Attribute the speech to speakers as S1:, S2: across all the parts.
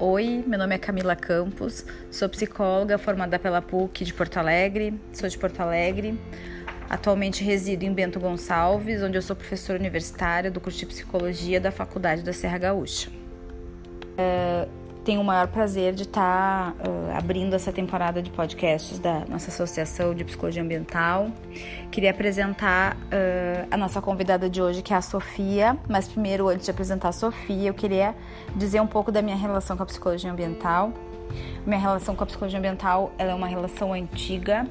S1: Oi, meu nome é Camila Campos, sou psicóloga formada pela PUC de Porto Alegre, sou de Porto Alegre. Atualmente resido em Bento Gonçalves, onde eu sou professora universitária do curso de Psicologia da Faculdade da Serra Gaúcha. Uh, tenho o maior prazer de estar uh, abrindo essa temporada de podcasts da nossa Associação de Psicologia Ambiental. Queria apresentar uh, a nossa convidada de hoje, que é a Sofia, mas primeiro, antes de apresentar a Sofia, eu queria dizer um pouco da minha relação com a psicologia ambiental. Minha relação com a psicologia ambiental é uma relação antiga,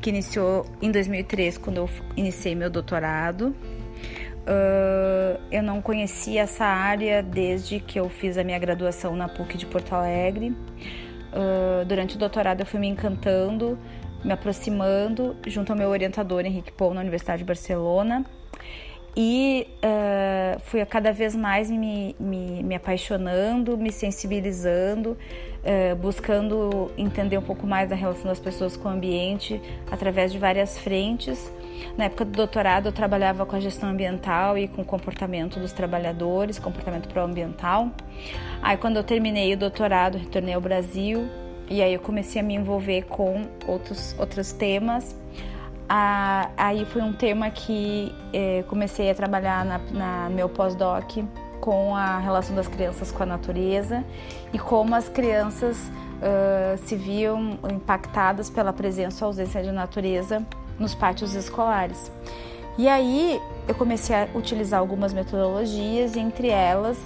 S1: que iniciou em 2003, quando eu iniciei meu doutorado. Uh, eu não conhecia essa área desde que eu fiz a minha graduação na PUC de Porto Alegre. Uh, durante o doutorado eu fui me encantando, me aproximando junto ao meu orientador Henrique Pou na Universidade de Barcelona e uh, fui a cada vez mais me, me, me apaixonando, me sensibilizando, uh, buscando entender um pouco mais da relação das pessoas com o ambiente através de várias frentes. Na época do doutorado, eu trabalhava com a gestão ambiental e com o comportamento dos trabalhadores, comportamento pró-ambiental. Aí, quando eu terminei o doutorado, retornei ao Brasil e aí eu comecei a me envolver com outros, outros temas ah, aí foi um tema que eh, comecei a trabalhar na, na meu pós-doc com a relação das crianças com a natureza e como as crianças uh, se viam impactadas pela presença ou ausência de natureza nos pátios escolares. E aí eu comecei a utilizar algumas metodologias, entre elas,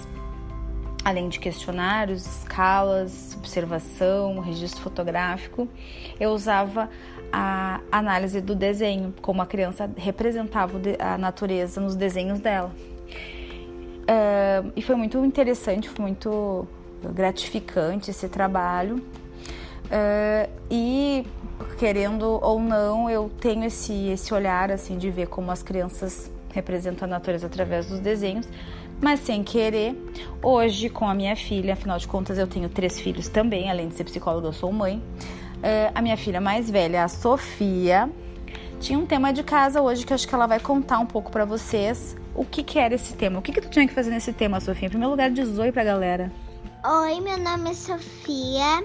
S1: além de questionários, escalas, observação, registro fotográfico, eu usava a análise do desenho, como a criança representava a natureza nos desenhos dela. Uh, e foi muito interessante, foi muito gratificante esse trabalho. Uh, e querendo ou não, eu tenho esse, esse olhar assim de ver como as crianças representam a natureza através dos desenhos, mas sem querer. Hoje, com a minha filha, afinal de contas, eu tenho três filhos também, além de ser psicóloga, eu sou mãe. Uh, a minha filha mais velha, a Sofia, tinha um tema de casa hoje que eu acho que ela vai contar um pouco para vocês o que, que, era esse tema. O que, que tu tinha que fazer nesse tema, Sofia? Em primeiro lugar, diz oi pra galera.
S2: Oi, meu nome é Sofia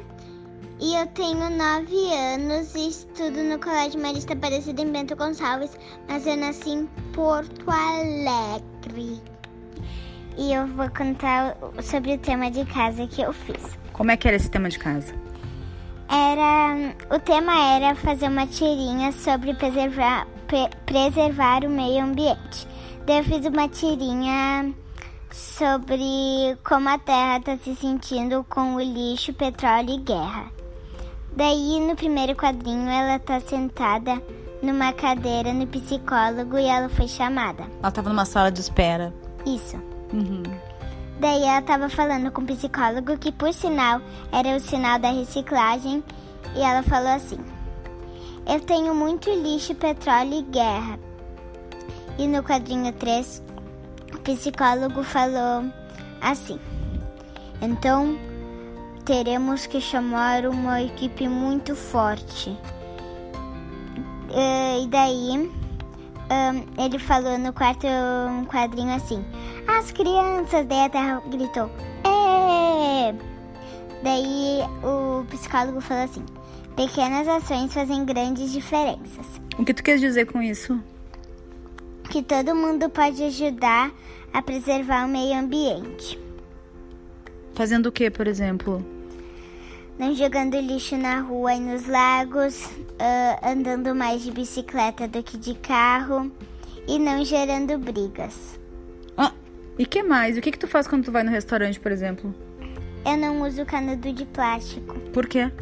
S2: e eu tenho 9 anos e estudo no Colégio Marista Aparecida em Bento Gonçalves, mas eu nasci em Porto Alegre. E eu vou contar sobre o tema de casa que eu fiz.
S1: Como é que era esse tema de casa?
S2: era o tema era fazer uma tirinha sobre preservar, pre, preservar o meio ambiente. Daí eu fiz uma tirinha sobre como a Terra está se sentindo com o lixo, petróleo e guerra. Daí no primeiro quadrinho ela está sentada numa cadeira no psicólogo e ela foi chamada.
S1: Ela estava numa sala de espera.
S2: Isso.
S1: Uhum.
S2: Daí ela estava falando com o psicólogo, que por sinal era o sinal da reciclagem, e ela falou assim: Eu tenho muito lixo, petróleo e guerra. E no quadrinho 3, o psicólogo falou assim: Então teremos que chamar uma equipe muito forte. Uh, e daí ele falou no quarto quadrinho assim: As crianças! Daí a terra gritou: É! Daí o psicólogo falou assim: Pequenas ações fazem grandes diferenças.
S1: O que tu quer dizer com isso?
S2: Que todo mundo pode ajudar a preservar o meio ambiente.
S1: Fazendo o que, por exemplo?
S2: não jogando lixo na rua e nos lagos, uh, andando mais de bicicleta do que de carro e não gerando brigas.
S1: Ah, e que mais? O que que tu faz quando tu vai no restaurante, por exemplo?
S2: Eu não uso canudo de plástico.
S1: Por quê?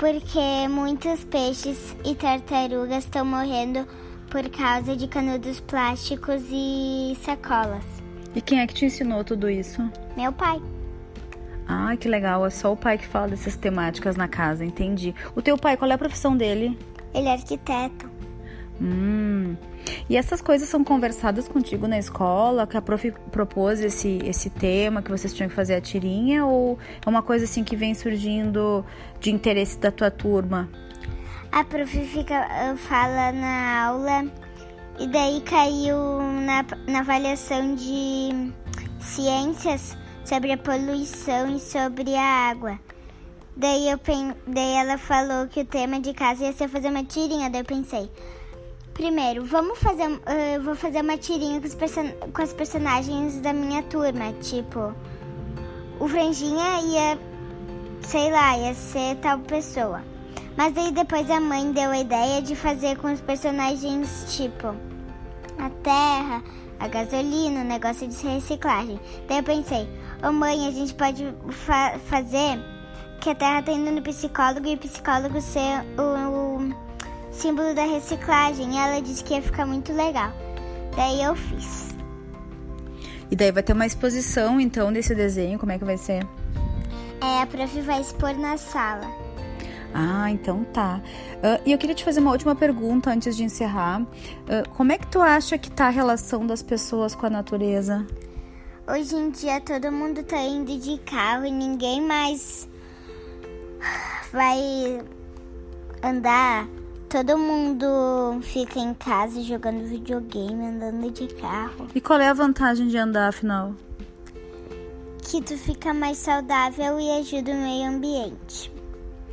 S2: Porque muitos peixes e tartarugas estão morrendo por causa de canudos plásticos e sacolas.
S1: E quem é que te ensinou tudo isso?
S2: Meu pai.
S1: Ah, que legal. É só o pai que fala dessas temáticas na casa, entendi. O teu pai, qual é a profissão dele?
S2: Ele é arquiteto.
S1: Hum. E essas coisas são conversadas contigo na escola? Que a prof propôs esse, esse tema, que vocês tinham que fazer a tirinha? Ou é uma coisa assim que vem surgindo de interesse da tua turma?
S2: A prof fica, fala na aula e daí caiu na, na avaliação de ciências sobre a poluição e sobre a água. Daí, eu, daí ela falou que o tema de casa ia ser fazer uma tirinha. Daí eu pensei, primeiro, vamos fazer, uh, vou fazer uma tirinha com os, com os personagens da minha turma. Tipo, o Franjinha ia, sei lá, ia ser tal pessoa. Mas daí depois a mãe deu a ideia de fazer com os personagens tipo a terra, a gasolina, o negócio de reciclagem. Daí eu pensei, ô oh, mãe, a gente pode fa fazer que a terra tá indo no psicólogo e o psicólogo ser o símbolo da reciclagem. Ela disse que ia ficar muito legal. Daí eu fiz.
S1: E daí vai ter uma exposição então desse desenho, como é que vai ser?
S2: É, a prof vai expor na sala.
S1: Ah, então tá. Uh, e eu queria te fazer uma última pergunta antes de encerrar. Uh, como é que tu acha que tá a relação das pessoas com a natureza?
S2: Hoje em dia todo mundo tá indo de carro e ninguém mais vai andar. Todo mundo fica em casa jogando videogame, andando de carro.
S1: E qual é a vantagem de andar, afinal?
S2: Que tu fica mais saudável e ajuda o meio ambiente.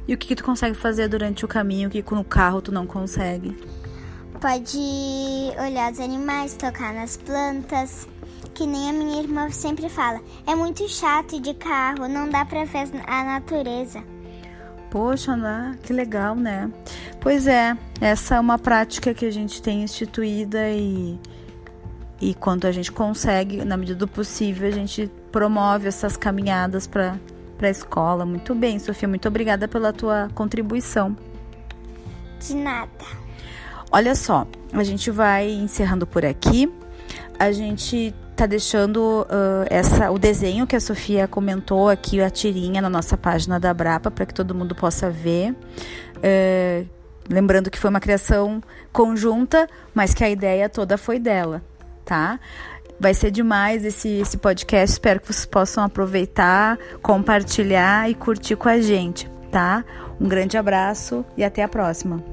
S1: E o que, que tu consegue fazer durante o caminho que no carro tu não consegue?
S2: Pode olhar os animais, tocar nas plantas. Que nem a minha irmã sempre fala. É muito chato de carro, não dá pra ver a natureza.
S1: Poxa, né? que legal, né? Pois é, essa é uma prática que a gente tem instituída e, e quando a gente consegue, na medida do possível, a gente promove essas caminhadas para para a escola. Muito bem, Sofia, muito obrigada pela tua contribuição.
S2: De nada.
S1: Olha só, a gente vai encerrando por aqui. A gente tá deixando uh, essa, o desenho que a Sofia comentou aqui, a tirinha na nossa página da Brapa, para que todo mundo possa ver. Uh, lembrando que foi uma criação conjunta, mas que a ideia toda foi dela, tá? Vai ser demais esse, esse podcast. Espero que vocês possam aproveitar, compartilhar e curtir com a gente, tá? Um grande abraço e até a próxima.